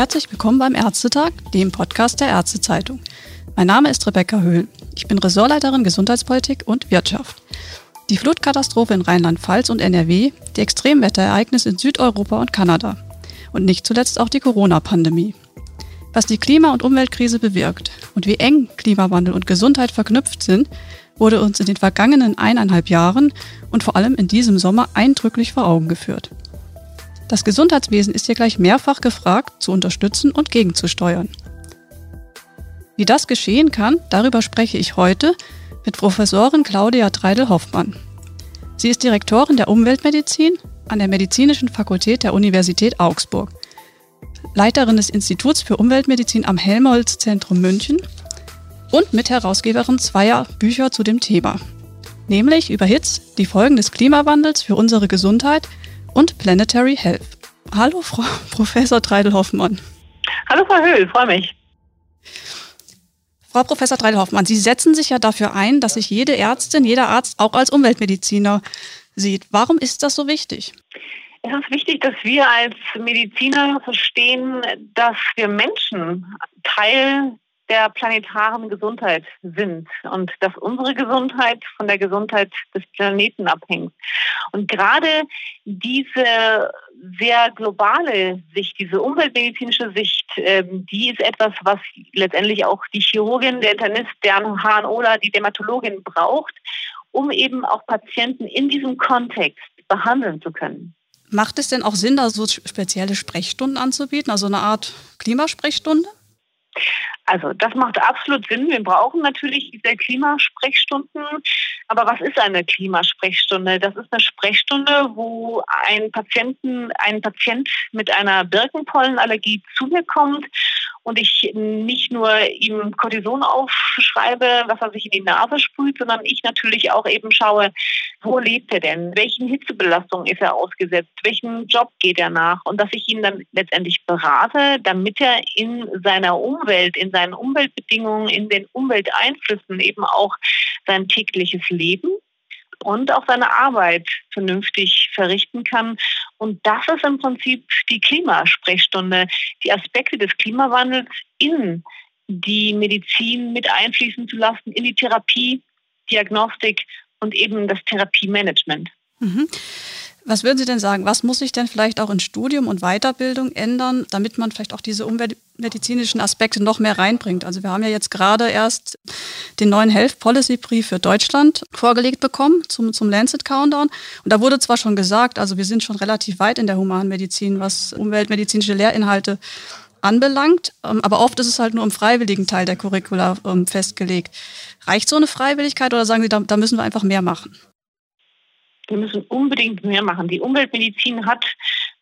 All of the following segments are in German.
Herzlich willkommen beim Ärztetag, dem Podcast der Ärztezeitung. Mein Name ist Rebecca Höhl. Ich bin Ressortleiterin Gesundheitspolitik und Wirtschaft. Die Flutkatastrophe in Rheinland-Pfalz und NRW, die Extremwetterereignisse in Südeuropa und Kanada und nicht zuletzt auch die Corona-Pandemie. Was die Klima- und Umweltkrise bewirkt und wie eng Klimawandel und Gesundheit verknüpft sind, wurde uns in den vergangenen eineinhalb Jahren und vor allem in diesem Sommer eindrücklich vor Augen geführt. Das Gesundheitswesen ist hier gleich mehrfach gefragt, zu unterstützen und gegenzusteuern. Wie das geschehen kann, darüber spreche ich heute mit Professorin Claudia Treidel-Hoffmann. Sie ist Direktorin der Umweltmedizin an der Medizinischen Fakultät der Universität Augsburg, Leiterin des Instituts für Umweltmedizin am Helmholtz-Zentrum München und Mitherausgeberin zweier Bücher zu dem Thema, nämlich über HITS, die Folgen des Klimawandels für unsere Gesundheit und Planetary Health. Hallo, Frau Professor Treidel-Hoffmann. Hallo, Frau Höhl, freue mich. Frau Professor Treidel-Hoffmann, Sie setzen sich ja dafür ein, dass sich jede Ärztin, jeder Arzt auch als Umweltmediziner sieht. Warum ist das so wichtig? Es ist wichtig, dass wir als Mediziner verstehen, dass wir Menschen Teil der planetaren Gesundheit sind und dass unsere Gesundheit von der Gesundheit des Planeten abhängt. Und gerade diese sehr globale Sicht, diese umweltmedizinische Sicht, ähm, die ist etwas, was letztendlich auch die Chirurgin, der Internist, der HNOler, die Dermatologin braucht, um eben auch Patienten in diesem Kontext behandeln zu können. Macht es denn auch Sinn, da so spezielle Sprechstunden anzubieten, also eine Art Klimasprechstunde? Also das macht absolut Sinn. Wir brauchen natürlich diese Klimasprechstunden. Aber was ist eine Klimasprechstunde? Das ist eine Sprechstunde, wo ein Patienten, ein Patient mit einer Birkenpollenallergie zu mir kommt und ich nicht nur ihm Cortison aufschreibe, was er sich in die Nase sprüht, sondern ich natürlich auch eben schaue, wo lebt er denn? Welchen Hitzebelastungen ist er ausgesetzt? Welchen Job geht er nach? Und dass ich ihn dann letztendlich berate, damit er in seiner Umwelt, in seinen Umweltbedingungen, in den Umwelteinflüssen eben auch sein tägliches Leben und auch seine Arbeit vernünftig verrichten kann. Und das ist im Prinzip die Klimasprechstunde, die Aspekte des Klimawandels in die Medizin mit einfließen zu lassen, in die Therapie, Diagnostik und eben das Therapiemanagement. Mhm. Was würden Sie denn sagen, was muss sich denn vielleicht auch in Studium und Weiterbildung ändern, damit man vielleicht auch diese umweltmedizinischen Aspekte noch mehr reinbringt? Also wir haben ja jetzt gerade erst den neuen Health Policy Brief für Deutschland vorgelegt bekommen zum, zum Lancet Countdown. Und da wurde zwar schon gesagt, also wir sind schon relativ weit in der Humanmedizin, was umweltmedizinische Lehrinhalte anbelangt. Ähm, aber oft ist es halt nur im freiwilligen Teil der Curricula ähm, festgelegt. Reicht so eine Freiwilligkeit oder sagen Sie, da, da müssen wir einfach mehr machen? Wir müssen unbedingt mehr machen. Die Umweltmedizin hat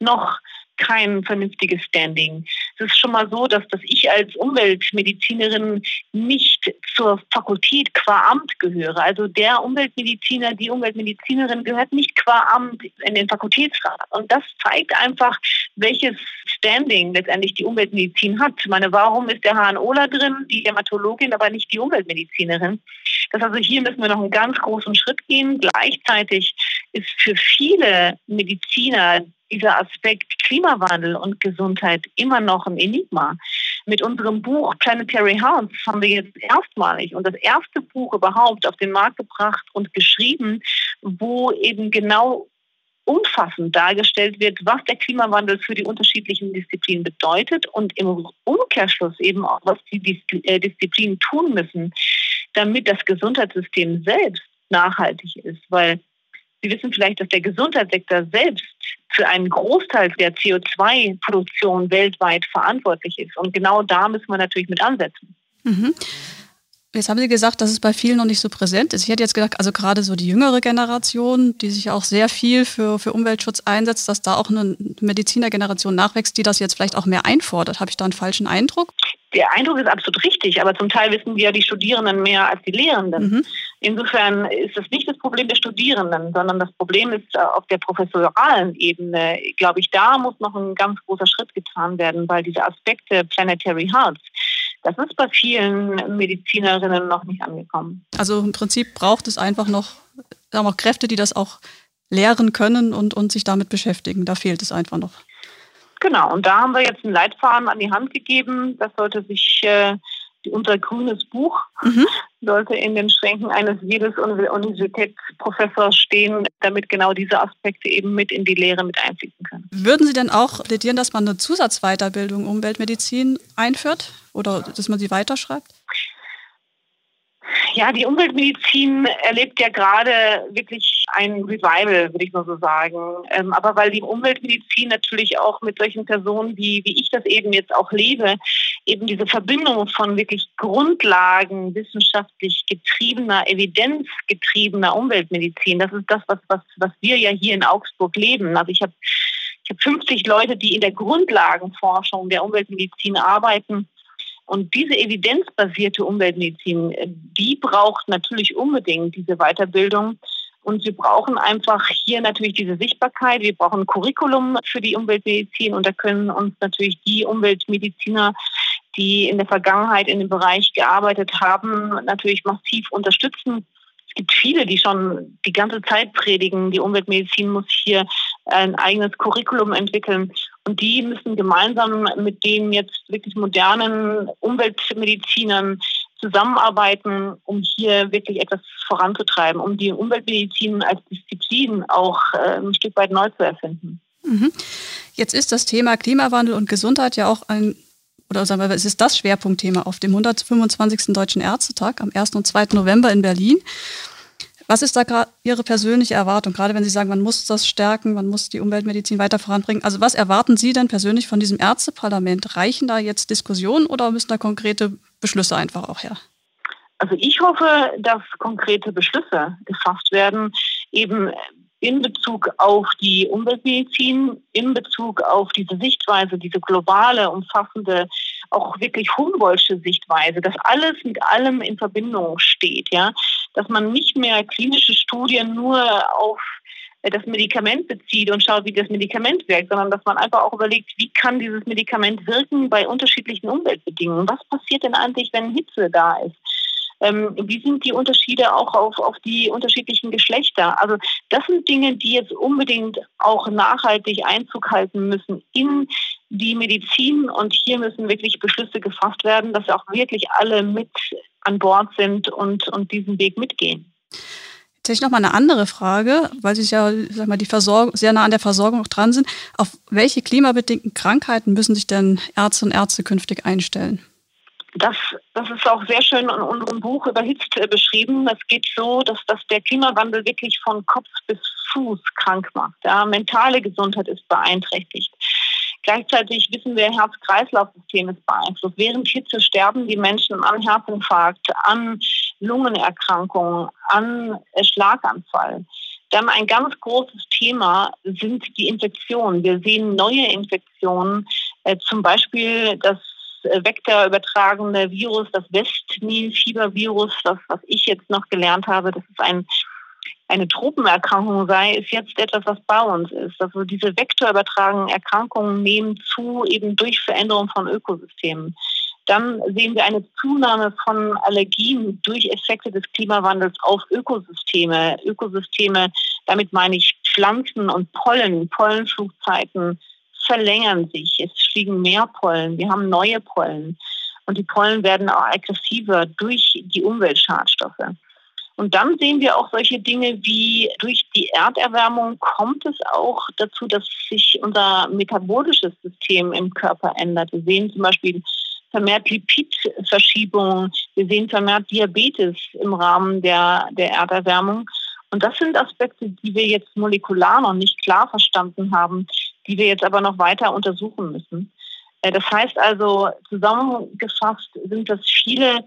noch kein vernünftiges Standing. Es ist schon mal so, dass, dass ich als Umweltmedizinerin nicht zur Fakultät qua Amt gehöre. Also der Umweltmediziner, die Umweltmedizinerin gehört nicht qua Amt in den Fakultätsrat. Und das zeigt einfach, welches Standing letztendlich die Umweltmedizin hat. Ich meine, warum ist der HNOler drin, die Dermatologin, aber nicht die Umweltmedizinerin? Das also hier müssen wir noch einen ganz großen Schritt gehen. Gleichzeitig ist für viele Mediziner dieser Aspekt Klimawandel und Gesundheit immer noch ein Enigma. Mit unserem Buch Planetary Health haben wir jetzt erstmalig und das erste Buch überhaupt auf den Markt gebracht und geschrieben, wo eben genau umfassend dargestellt wird, was der Klimawandel für die unterschiedlichen Disziplinen bedeutet und im Umkehrschluss eben auch, was die äh, Disziplinen tun müssen, damit das Gesundheitssystem selbst nachhaltig ist. Weil Sie wissen vielleicht, dass der Gesundheitssektor selbst für einen Großteil der CO2-Produktion weltweit verantwortlich ist. Und genau da müssen wir natürlich mit ansetzen. Mhm. Jetzt haben Sie gesagt, dass es bei vielen noch nicht so präsent ist. Ich hätte jetzt gedacht, also gerade so die jüngere Generation, die sich auch sehr viel für, für Umweltschutz einsetzt, dass da auch eine Medizinergeneration nachwächst, die das jetzt vielleicht auch mehr einfordert. Habe ich da einen falschen Eindruck? Der Eindruck ist absolut richtig, aber zum Teil wissen wir die Studierenden mehr als die Lehrenden. Mhm. Insofern ist das nicht das Problem der Studierenden, sondern das Problem ist äh, auf der professoralen Ebene. Glaube ich, da muss noch ein ganz großer Schritt getan werden, weil diese Aspekte Planetary Health, das ist bei vielen Medizinerinnen noch nicht angekommen. Also im Prinzip braucht es einfach noch, sagen wir, Kräfte, die das auch lehren können und, und sich damit beschäftigen. Da fehlt es einfach noch. Genau, und da haben wir jetzt einen Leitfaden an die Hand gegeben. Das sollte sich äh, unser grünes Buch mhm. sollte in den Schränken eines jedes Universitätsprofessors stehen, damit genau diese Aspekte eben mit in die Lehre mit einfließen können. Würden Sie denn auch plädieren, dass man eine Zusatzweiterbildung Umweltmedizin einführt oder dass man sie weiterschreibt? Ja, die Umweltmedizin erlebt ja gerade wirklich ein Revival, würde ich mal so sagen. Ähm, aber weil die Umweltmedizin natürlich auch mit solchen Personen, wie, wie ich das eben jetzt auch lebe, eben diese Verbindung von wirklich Grundlagen wissenschaftlich getriebener, evidenzgetriebener Umweltmedizin, das ist das, was, was, was wir ja hier in Augsburg leben. Also ich habe ich hab 50 Leute, die in der Grundlagenforschung der Umweltmedizin arbeiten und diese evidenzbasierte Umweltmedizin, äh, die braucht natürlich unbedingt diese Weiterbildung. Und wir brauchen einfach hier natürlich diese Sichtbarkeit. Wir brauchen ein Curriculum für die Umweltmedizin und da können uns natürlich die Umweltmediziner, die in der Vergangenheit in dem Bereich gearbeitet haben, natürlich massiv unterstützen. Es gibt viele, die schon die ganze Zeit predigen, die Umweltmedizin muss hier ein eigenes Curriculum entwickeln. Und die müssen gemeinsam mit den jetzt wirklich modernen Umweltmedizinern zusammenarbeiten, um hier wirklich etwas voranzutreiben, um die Umweltmedizin als Disziplin auch äh, ein Stück weit neu zu erfinden. Mhm. Jetzt ist das Thema Klimawandel und Gesundheit ja auch ein, oder sagen wir, es ist das Schwerpunktthema auf dem 125. Deutschen Ärztetag am 1. und 2. November in Berlin. Was ist da gerade Ihre persönliche Erwartung, gerade wenn Sie sagen, man muss das stärken, man muss die Umweltmedizin weiter voranbringen? Also was erwarten Sie denn persönlich von diesem Ärzteparlament? Reichen da jetzt Diskussionen oder müssen da konkrete Beschlüsse einfach auch her? Also ich hoffe, dass konkrete Beschlüsse gefasst werden, eben in Bezug auf die Umweltmedizin, in Bezug auf diese Sichtweise, diese globale, umfassende auch wirklich Humboldtsche Sichtweise, dass alles mit allem in Verbindung steht, ja, dass man nicht mehr klinische Studien nur auf äh, das Medikament bezieht und schaut, wie das Medikament wirkt, sondern dass man einfach auch überlegt, wie kann dieses Medikament wirken bei unterschiedlichen Umweltbedingungen? Was passiert denn eigentlich, wenn Hitze da ist? Ähm, wie sind die Unterschiede auch auf, auf die unterschiedlichen Geschlechter? Also das sind Dinge, die jetzt unbedingt auch nachhaltig Einzug halten müssen in die Medizin und hier müssen wirklich Beschlüsse gefasst werden, dass auch wirklich alle mit an Bord sind und, und diesen Weg mitgehen. Jetzt hätte ich noch mal eine andere Frage, weil Sie ja sag mal, die Versorgung, sehr nah an der Versorgung noch dran sind. Auf welche klimabedingten Krankheiten müssen sich denn Ärzte und Ärzte künftig einstellen? Das, das ist auch sehr schön in unserem Buch überhitzt äh, beschrieben. Es geht so, dass, dass der Klimawandel wirklich von Kopf bis Fuß krank macht. Ja, mentale Gesundheit ist beeinträchtigt. Gleichzeitig wissen wir, Herz-Kreislauf-System ist beeinflusst. Während Hitze sterben die Menschen an Herzinfarkt, an Lungenerkrankungen, an Schlaganfall. Dann ein ganz großes Thema sind die Infektionen. Wir sehen neue Infektionen, äh, zum Beispiel das vektorübertragene Virus, das Westnil-Fiebervirus, das, was ich jetzt noch gelernt habe, das ist ein eine Tropenerkrankung sei, ist jetzt etwas, was bei uns ist. Also diese vektorübertragenen Erkrankungen nehmen zu, eben durch Veränderung von Ökosystemen. Dann sehen wir eine Zunahme von Allergien durch Effekte des Klimawandels auf Ökosysteme. Ökosysteme, damit meine ich Pflanzen und Pollen, Pollenflugzeiten verlängern sich. Es fliegen mehr Pollen. Wir haben neue Pollen. Und die Pollen werden auch aggressiver durch die Umweltschadstoffe. Und dann sehen wir auch solche Dinge wie durch die Erderwärmung kommt es auch dazu, dass sich unser metabolisches System im Körper ändert. Wir sehen zum Beispiel vermehrt Lipidverschiebungen, wir sehen vermehrt Diabetes im Rahmen der, der Erderwärmung. Und das sind Aspekte, die wir jetzt molekular noch nicht klar verstanden haben, die wir jetzt aber noch weiter untersuchen müssen. Äh, das heißt also, zusammengefasst sind das viele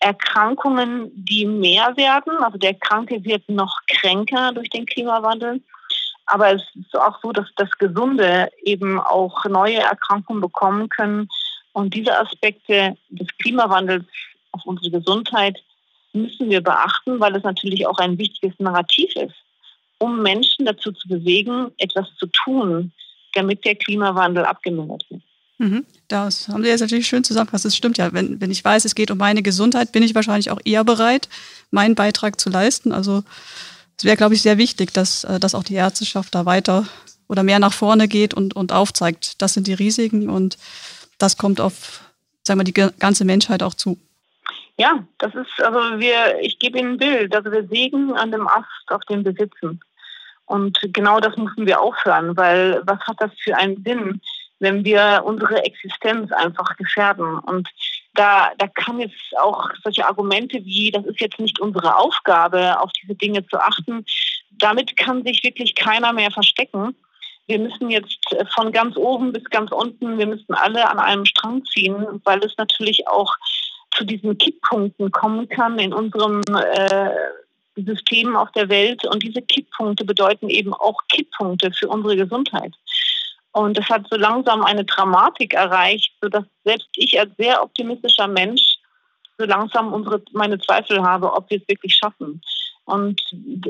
Erkrankungen, die mehr werden. Also der Kranke wird noch kränker durch den Klimawandel. Aber es ist auch so, dass das Gesunde eben auch neue Erkrankungen bekommen können. Und diese Aspekte des Klimawandels auf unsere Gesundheit müssen wir beachten, weil es natürlich auch ein wichtiges Narrativ ist, um Menschen dazu zu bewegen, etwas zu tun, damit der Klimawandel abgemildert wird. Mhm. Das haben Sie jetzt natürlich schön zusammengefasst. Das stimmt ja. Wenn, wenn ich weiß, es geht um meine Gesundheit, bin ich wahrscheinlich auch eher bereit, meinen Beitrag zu leisten. Also es wäre, glaube ich, sehr wichtig, dass, äh, dass auch die Ärzteschaft da weiter oder mehr nach vorne geht und, und aufzeigt, das sind die Risiken und das kommt auf, sagen wir, die ganze Menschheit auch zu. Ja, das ist, also wir, ich gebe Ihnen ein Bild, also wir sägen an dem Ast, auf dem wir sitzen. Und genau das müssen wir aufhören, weil was hat das für einen Sinn, wenn wir unsere Existenz einfach gefährden? Und da, da kann jetzt auch solche Argumente wie, das ist jetzt nicht unsere Aufgabe, auf diese Dinge zu achten, damit kann sich wirklich keiner mehr verstecken. Wir müssen jetzt von ganz oben bis ganz unten, wir müssen alle an einem Strang ziehen, weil es natürlich auch zu diesen Kipppunkten kommen kann in unserem äh, Systemen auf der Welt. Und diese Kipppunkte bedeuten eben auch Kipppunkte für unsere Gesundheit. Und das hat so langsam eine Dramatik erreicht, sodass selbst ich als sehr optimistischer Mensch so langsam unsere, meine Zweifel habe, ob wir es wirklich schaffen. Und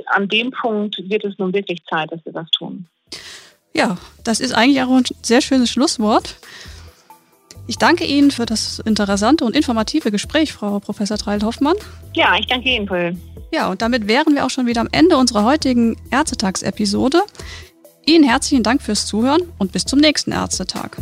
an dem Punkt wird es nun wirklich Zeit, dass wir das tun. Ja, das ist eigentlich auch ein sehr schönes Schlusswort. Ich danke Ihnen für das interessante und informative Gespräch, Frau Professor Treil-Hoffmann. Ja, ich danke Ihnen, Paul. Ja, und damit wären wir auch schon wieder am Ende unserer heutigen Ärztetagsepisode. Ihnen herzlichen Dank fürs Zuhören und bis zum nächsten Ärztetag.